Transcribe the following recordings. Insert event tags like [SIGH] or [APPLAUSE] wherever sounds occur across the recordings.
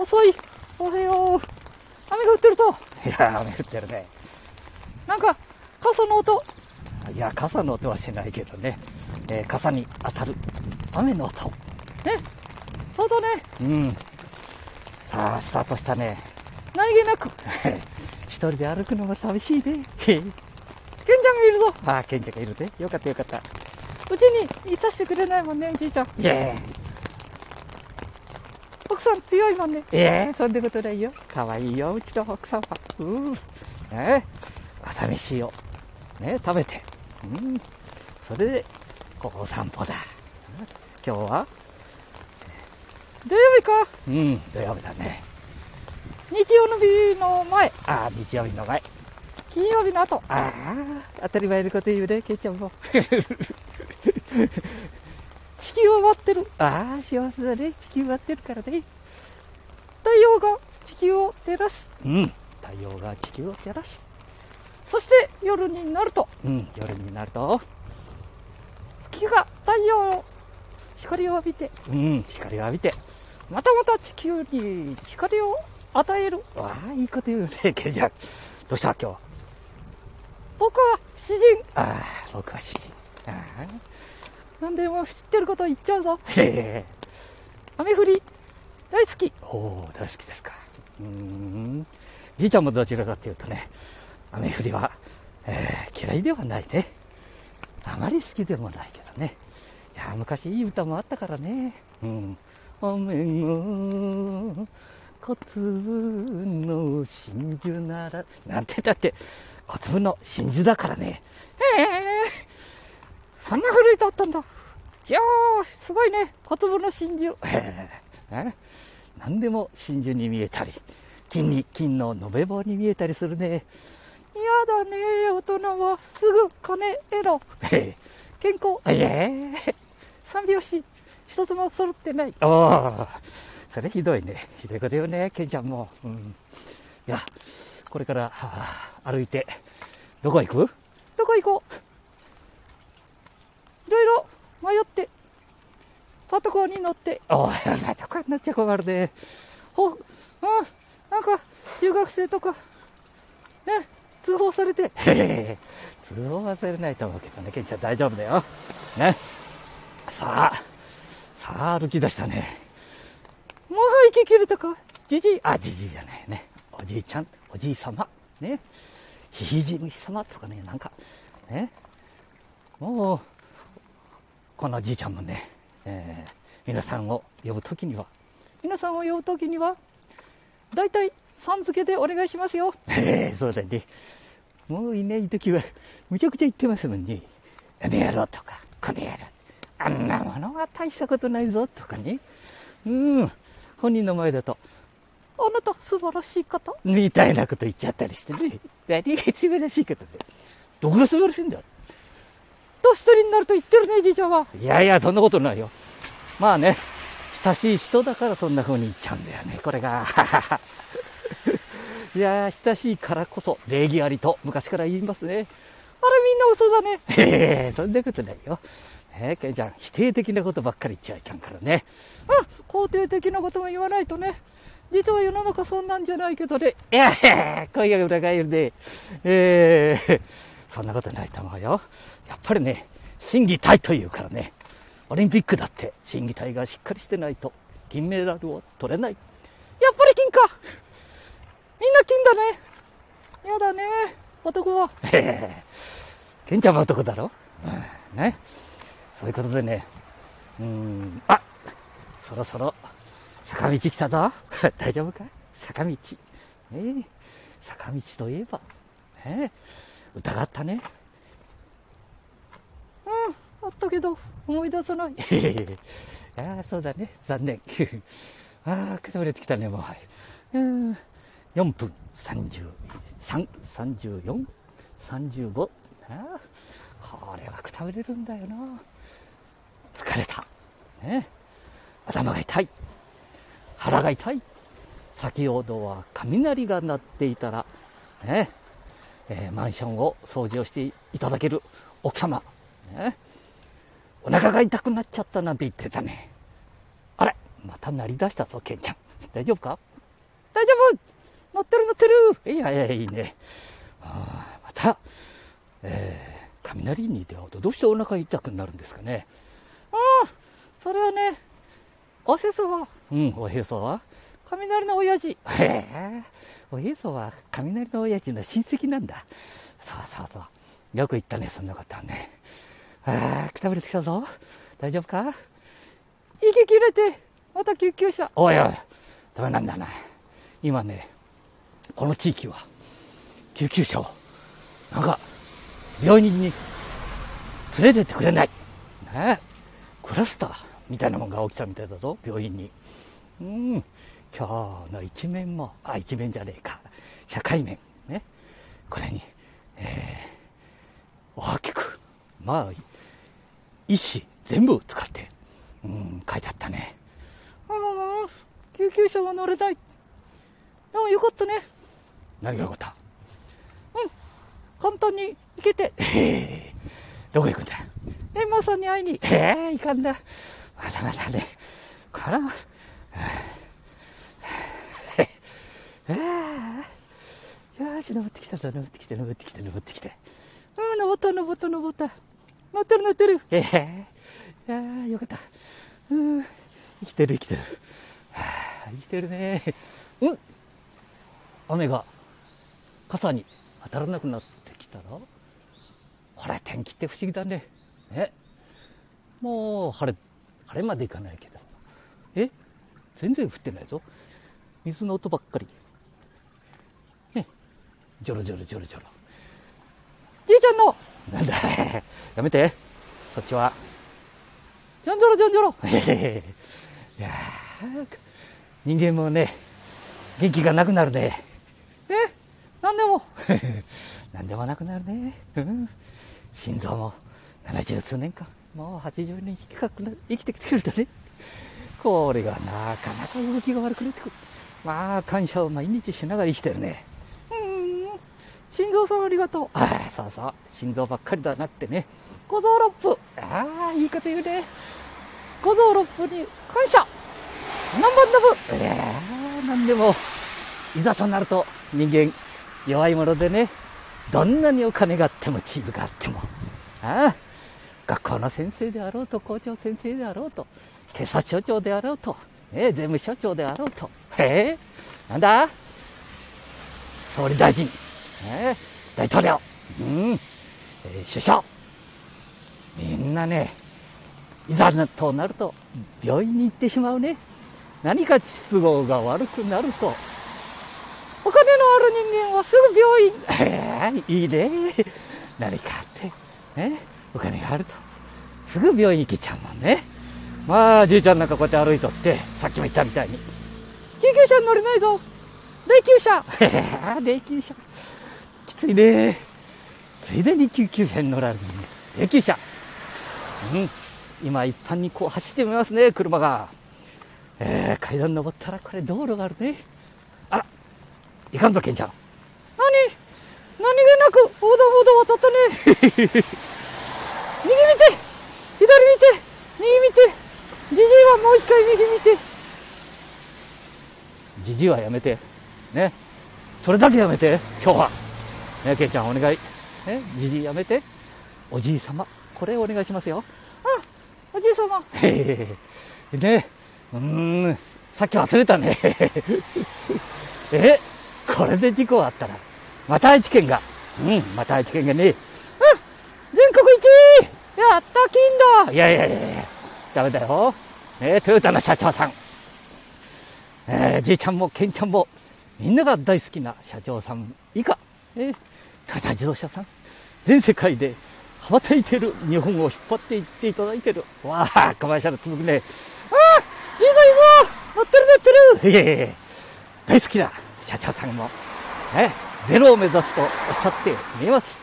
遅い。おはよう。雨が降ってると。いや、雨降ってるね。なんか、傘の音。いや、傘の音はしないけどね。えー、傘に当たる雨の音。ね。そうだね。うん。さあ、スタートしたね。何気なく。[LAUGHS] 一人で歩くのも寂しいね。ケンちゃんがいるぞ。ああ、ケンちゃんがいるね。よかったよかった。うちにいさせてくれないもんね、じいちゃん。いや奥さん強いもんね。え？えー、そんなことないよ。可愛いよ、うちの奥さんは。うん。ね朝飯を、ね、食べて。うん。それで、こうお散歩だ。今日は？土曜日かうん、土曜日だね。日曜の日の前。ああ、日曜日の前。金曜日の後。ああ、当たり前のこと言うね、ケイちゃんも。[LAUGHS] 地球を待ってる。ああ、幸せだね。地球待ってるからね。太陽が地球を照らす。うん。太陽が地球を照らす。そして夜になると。うん、夜になると。月が太陽の光を浴びて。うん、光を浴びて。またまた地球に光を与える。わあ、いいこと言うね、ケイちゃん。どうした今日。僕は詩人。ああ、僕は詩人。ああ。何でも知ってること言っちゃうぞ。雨降り、大好き。おお、大好きですか。うん。じいちゃんもどちらかというとね、雨降りは、えー、嫌いではないね。あまり好きでもないけどね。いや、昔いい歌もあったからね。うん。雨が小粒の真珠なら、なんてだって、小粒の真珠だからね。そんな古いとあったんだ。いやー、すごいね、小粒の真珠。[LAUGHS] 何でも真珠に見えたり、金に、金の延べ棒に見えたりするね。嫌だね、大人はすぐ金得ろ。[LAUGHS] 健康。ええ三拍子、一つも揃ってない。ああ。それひどいね。ひどいこと言うね、ケンちゃんも。うん。いや、これから、はあ、歩いて、どこ行く？どこ行こういろいろ迷って、パトカーに乗って。おい、パトカーに乗っちゃ困るね。ほ、うん、なんか、中学生とか、ね、通報されて。通報はされないと思うけどね、ケンちゃん大丈夫だよ。ね。さあ、さあ歩き出したね。もう息切れたか？じじい。あ、じじいじゃないね。おじいちゃん、おじい様。ね。ひひじ虫様とかね、なんか、ね。もう、このじいちゃんもね、えー、皆さんを呼ぶときには、皆さんを呼ぶときには、大体、さん付けでお願いしますよ。え [LAUGHS] えそうだね。もういないときは、むちゃくちゃ言ってますもんね。あの野郎とか、この野郎。あんなものは大したことないぞとかね。うん。本人の前だと、あなた素晴らしい方？みたいなこと言っちゃったりしてね。[LAUGHS] 何が素晴らしい方で。どこが素晴らしいんだ？よ。と一人になると言ってるね、じいちゃんは。いやいや、そんなことないよ。まあね、親しい人だからそんな風に言っちゃうんだよね、これが。[LAUGHS] いや親しいからこそ礼儀ありと昔から言いますね。あれみんな嘘だね。へえ、そんなことないよ。えー、ケイちゃん、否定的なことばっかり言っちゃいかんからね。うん、肯定的なことも言わないとね。実は世の中そんなんじゃないけどね。いや声が裏返るで、えー、そんなことないと思うよ。やっぱりね、審議体というからね、オリンピックだって審議体がしっかりしてないと金メダルを取れない。やっぱり金かみんな金だね。やだね、男は。へえ、ケンちゃんも男だろ、うん、ね。そういうことでね、うん、あそろそろ坂道来たぞ。[LAUGHS] 大丈夫か？坂道。ね坂道といえば、ね歌があったね。うん、あったけど、思い出さない。[LAUGHS] ああ、そうだね。残念。[LAUGHS] ああ、くたぶれてきたね、もう。うん、4分33、34、35。ああ、これはくたぶれるんだよな。疲れた。ね、頭が痛い。腹が痛い。先ほどは雷が鳴っていたら、ね、えー、マンションを掃除をしていただける奥様、ね、お腹が痛くなっちゃったなんて言ってたね。あれまた鳴り出したぞ、ケンちゃん。大丈夫か？大丈夫乗ってる乗ってるいやいや、いいね。ああ、また、えー、雷に出会うとどうしてお腹痛くなるんですかね？ああ、それはね、おせそはうん、おへそは？雷の親父。へえ、おへそは雷の親父の親戚なんだ。そうそうそう。よく言ったね、そんなことはね。ああ、くたぶれてきたぞ。大丈夫か？息切れて、また救急車。おいおい、ダメなんだな。今ね、この地域は、救急車を、なんか、病院に連れてってくれない。ね？クラスターみたいなもんが起きたみたいだぞ、病院に。うん、今日の一面も、あ、一面じゃねえか、社会面、ね？これに、えー、大きく、まあ、医師全部使って、うん、書いてあったね。ああ、救急車は乗れない。でもよかったね。何がよかった？簡単に行けて、へえ、どこ行くんだ？エンマさんに会いに。ええいかんだ。まだまだね。これは、は [LAUGHS] あ、はあ、よーし、登ってきたぞ、登ってきて、登ってきて、登ってきて。うん、登った登った登った。乗ってる乗ってる。ええいやーよかった。うん、生きてる、生きてる。はあ、生きてるね。うん雨が傘に当たらなくなってきたら、これ天気って不思議だね。ね。もう晴れ、晴れまでいかないけど。え？全然降ってないぞ。水の音ばっかり。ね。ジョロジョロジョロジョロ。じいちゃんの、なんだ [LAUGHS] やめて。そっちは。ジョンジョロジョンジョロ。へへへいやー人間もね、元気がなくなるね。え？なんでも。[LAUGHS] 何でもなくなるね。うん心臓も70数年間、もう80年近くな生きてきてくれたね。これがなかなか動きが悪くなってくる。まあ、感謝を毎日しながら生きてるね。うん。心臓さんありがとう。ああ、そうそう。心臓ばっかりだなくてね。小僧六夫。ああ、いいこと言うね。小僧六夫に感謝。何番ダブ。いやーなんでも、いざとなると人間弱いものでね、どんなにお金があってもチームがあっても、ああ、学校の先生であろうと、校長先生であろうと、警察署長であろうと、ね、税務署長であろうと、へえ、なんだ？総理大臣、ね、大統領、うん、えー首相、みんなね、いざとなると病院に行ってしまうね。何か都合が悪くなると、お金のある人間はすぐ病院。へえいいね。何かあって、ね、お金があると、すぐ病院行けちゃうもんね。まあ、じいちゃんなんかこうやって歩いとって、さっきも言ったみたいに。救急車に乗れないぞ。霊柩車。へ [LAUGHS] え霊柩車。きついね。ついでに救急車に乗られずに、霊柩車。うん。今一般にこう走ってみますね、車が。えー、階段登ったらこれ道路があるね。あら、いかんぞ、ケンちゃん。何？何気なく横断歩道渡ったね。[LAUGHS] 右見て左見て右見てじじいはもう一回右見て。じじいはやめて。ね。それだけやめて、今日は。ね、ケンちゃんお願い。ね、じじいやめて。おじい様、これお願いしますよ。あ、おじい様。へへへ。ね。うーん、さっき忘れたね。[LAUGHS] え、これで事故あったら、また愛知県が、うん、また愛知県がね、全国一位やった金だいやいやいやいや、ダメだよ。ね、トヨタの社長さん。えーじいちゃんもケンちゃんも、みんなが大好きな社長さん以下、えートヨタ自動車さん、全世界で羽ばたいてる日本を引っ張っていっていただいてる。わあ、コマーシャル続くね。ああいいぞいいぞ乗ってる乗ってるいえいえ大好きな社長さんも、ね、ゼロを目指すとおっしゃって見えます。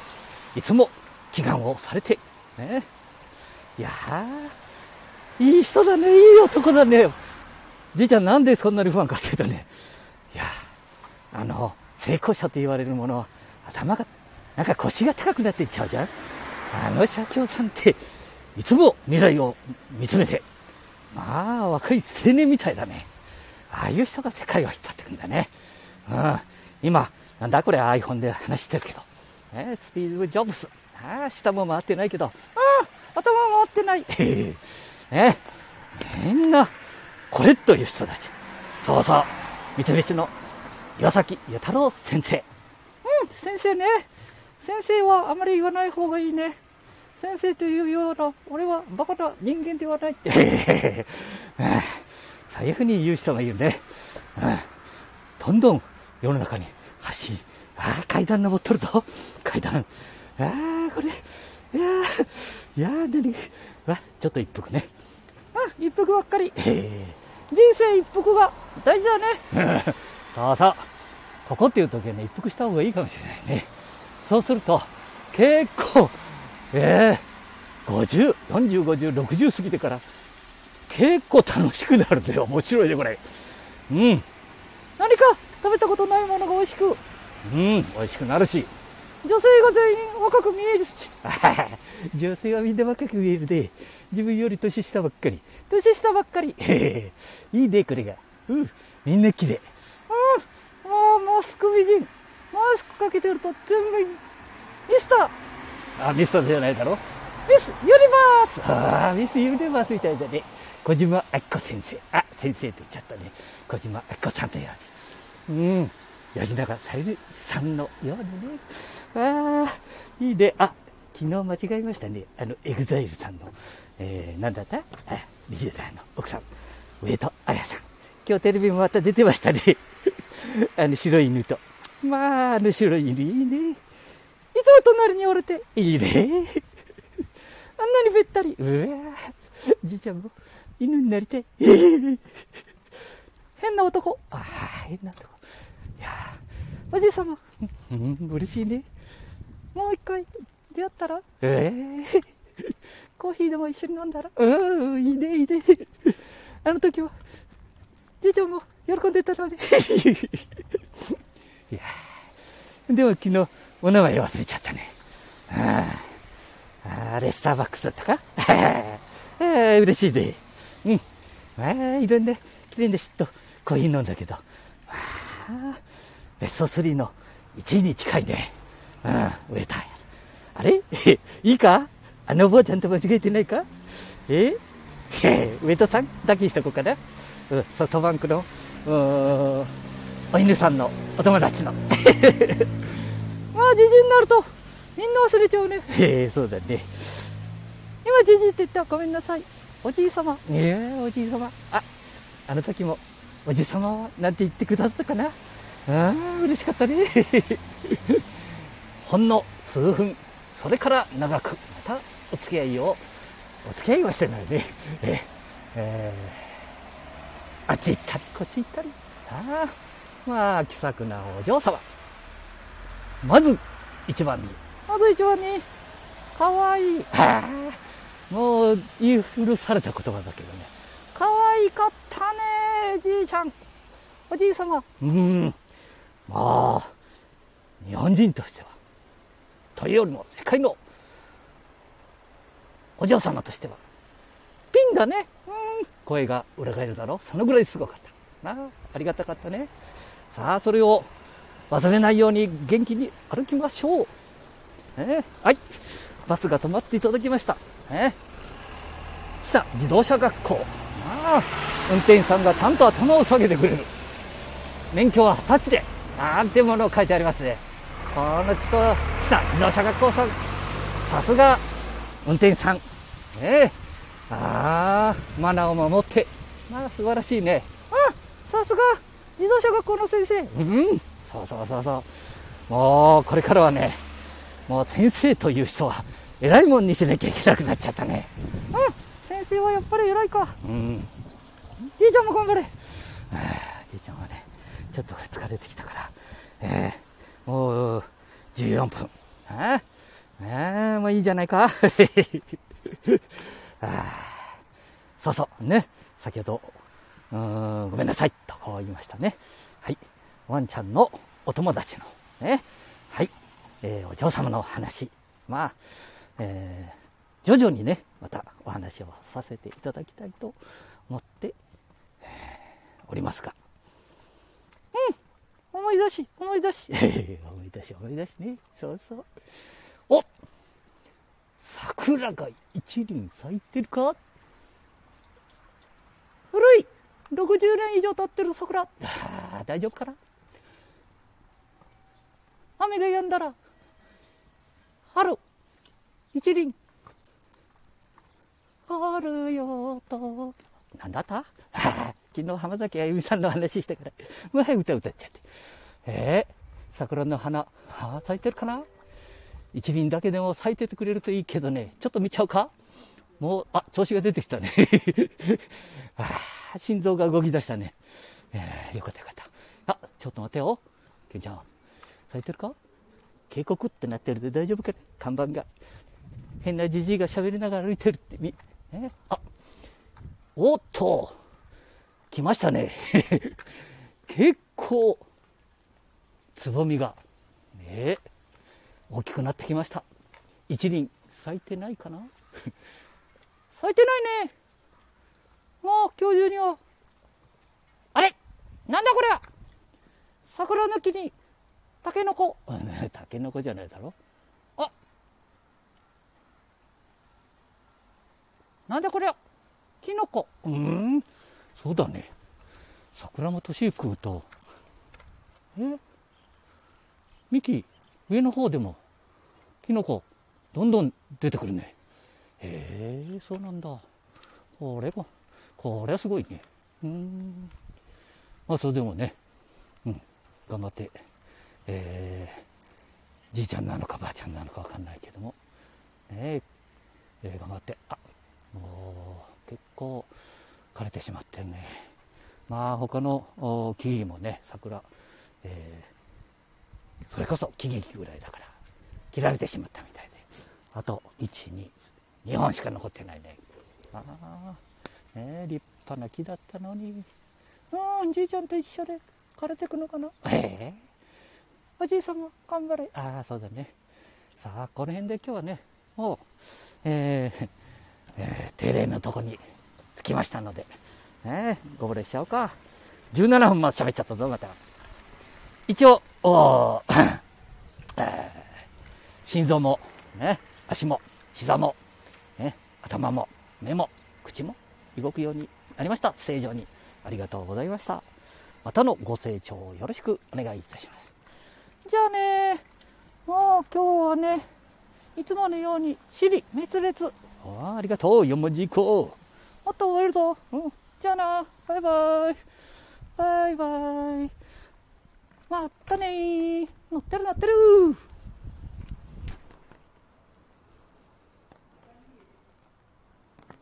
いつも祈願をされて、ね。いや、いい人だね、いい男だね。じいちゃんなんでそんなに不安かって言うとね、いや、あの、成功者と言われるものは頭が、なんか腰が高くなっていっちゃうじゃん？あの社長さんって、いつも未来を見つめて、まあ、若い青年みたいだね。ああいう人が世界を引っ張っていくんだね。うん。今、なんだこれ iPhone で話してるけど。ね、スピードジョブス。ああ、下も回ってないけど。ああ、頭も回ってない。ね [LAUGHS] え、みんな、これという人たち。そうそう。三菱の岩崎弥太郎先生。うん、先生ね。先生はあまり言わない方がいいね。先生というような、俺はバカな人間ではないって。[LAUGHS] そういうふうに言う人がいるね。うんどんどん世の中に発信。ああ、階段登っとるぞ。階段。ああ、これ。いやー、いやー、何？わ、ちょっと一服ね。うん、一服ばっかり。へ人生一服が大事だね。え。そうそう。ここっていう時はね、一服した方がいいかもしれないね。そうすると、結構、ええ50、40、50、60過ぎてから、結構楽しくなるんだよ。面白いね、これ。うん。何か食べたことないものが美味しく、うん、美味しくなるし。女性が全員若く見えるし、[LAUGHS] 女性はみんな若く見えるね。自分より年下ばっかり。年下ばっかり。いいね、これが。うん、みんな綺麗。うん、もうマスク美人。マスクかけてると全部ミスター、あ、ミスターじゃないだろ？ミス、ユニバースああ、ミスユニバースみたいだね。小島明子先生。あ、先生って言っちゃったね。小島明子さんだように。うん。吉永小百合さんのようにね。ああ、いいね。あ、昨日間違えましたね。あの、 EXILE さんの、えー、なんだった？あ、リーダーの奥さん、上戸彩さん。今日テレビもまた出てましたね。[LAUGHS] あの、白い犬と。まあ、あの白い犬いいね。いつも隣におれて、いいね。[LAUGHS] あんなにべったり。うわじいちゃんも犬になりたい。[LAUGHS] 変な男。ああ、変なとこ。いやおじい様、ーうん、嬉しいね。もう一回出会ったら、ええ [LAUGHS] コーヒーでも一緒に飲んだら、うん、いいね、いいね。あの時は、じいちゃんも喜んでたので、いやでも昨日、お名前忘れちゃったね。ああ、あれ、スターバックスだったか？[LAUGHS] ああ、嬉しいね。うん。まあ、いろんな、綺麗な人とコーヒー飲んだけど、まあ、ベスト3の1位に近いね。うん、ウェーターや。あれ？[LAUGHS] いいか？あのお坊ちゃんと間違えてないか？え？へウェーターさん？だけにしとこうかな。うん、ソフトバンクの、うんお犬さんのお友達の。[LAUGHS] まあ、じじいになると、みんな忘れちゃうね。へ [LAUGHS] え、そうだね。今、じじいって言ったらごめんなさい。おじい様。いやおじい様。あ、あの時も、おじさまは、なんて言ってくださったかな。ああ、嬉しかったね。[LAUGHS] ほんの数分、それから長く、またお付き合いを、お付き合いはしてないね。ええーあっち行ったり、こっち行ったり。ああ、まあ、気さくなお嬢様。まず、一番に、まず一番に、かわいい。はあ、もう言い古された言葉だけどね。かわいかったね、じいちゃん。おじい様。うん。まあ、日本人としては、というよりも世界のお嬢様としては、ピンだね。声が裏返るだろうそのぐらいすごかった。なあ、ありがたかったね。さあ、それを忘れないように元気に歩きましょう。ねはい。バスが止まっていただきました。ね知多自動車学校。ああ、運転手さんがちゃんと頭を下げてくれる。免許は二十歳で。なんてものを書いてありますね。このちと、知多自動車学校さん。さすが、運転手さん。ねえ。ああ、マナーを守って。まあ、素晴らしいね。うん、さすが、自動車学校の先生。うん、そうそうそうそう。もう、これからはね、もう先生という人は、偉いもんにしなきゃいけなくなっちゃったね。うん、先生はやっぱり偉いか。うん。じいちゃんも頑張れ。はあじいちゃんはね、ちょっと疲れてきたから、えーもう、14分。ああああもういいじゃないか。[LAUGHS] ああそうそう、ね。先ほど、うん、ごめんなさい、とこう言いましたね。はい。ワンちゃんのお友達の、ね。はい。えーお嬢様の話。まあ、えー徐々にね、またお話をさせていただきたいと思ってえおりますが。うん思い出し、思い出し。[LAUGHS] 思い出し思い出しね。そうそう。お桜が一輪咲いてるか？古い !60 年以上経ってる桜。ああ、大丈夫かな？雨が止んだら、春、一輪。春よと。なんだった？[LAUGHS] 昨日浜崎あゆみさんの話してから、うわ歌歌っちゃって。えー、桜の花、あ咲いてるかな？一輪だけでも咲いててくれるといいけどね、ちょっと見ちゃうか？もう、あ、調子が出てきたね。[LAUGHS] あ心臓が動き出したね。えー、よかったよかった。あ、ちょっと待てよ。ケンちゃん、咲いてるか？警告ってなってるで大丈夫か看板が。変なじじいが喋りながら歩いてるってみ、え？あ、おっと、来ましたね。[LAUGHS] 結構、つぼみが、ね大きくなってきました。一輪咲いてないかな？咲いてないね。もう今日中には。あれなんだこれ桜の木に、タケノコ。[LAUGHS] タケノコじゃないだろあなんだこれキノコ。うんそうだね。桜も年食うと、え？幹、上の方でも、キノコ、どんどん出てくるね。へえ、そうなんだ。これも、これはすごいね。うん。まあ、それでもね、うん、頑張って、えー、じいちゃんなのかばあちゃんなのかわかんないけども、ねえー、頑張って、あ、もう、結構枯れてしまってるね。まあ、他の木々もね、桜、えー、それこそ木々ぐらいだから、切られてしまったみたいで、あと、1、2、2本しか残ってないね。ああ、ね、立派な木だったのに。うん、じいちゃんと一緒で枯れてくのかな？ええー、おじいさんも頑張れ。ああ、そうだね。さあ、この辺で今日はね、もう、えー、[LAUGHS] えー、定例のとこに着きましたので、ね、ご無礼しちゃおうか。17分まで喋っちゃったぞ、また。一応、お [COUGHS] えー、心臓も、ね、足も、膝も、ね、頭も、目も、口も動くようになりました。正常に。ありがとうございました。またのご清聴よろしくお願いいたします。じゃあね、もう今日はね、いつものように、尻滅裂。あありがとう、四文字以降。もっと終えるぞ。うん。じゃあな、バイバイ。バイバイ。またね乗ってる乗ってる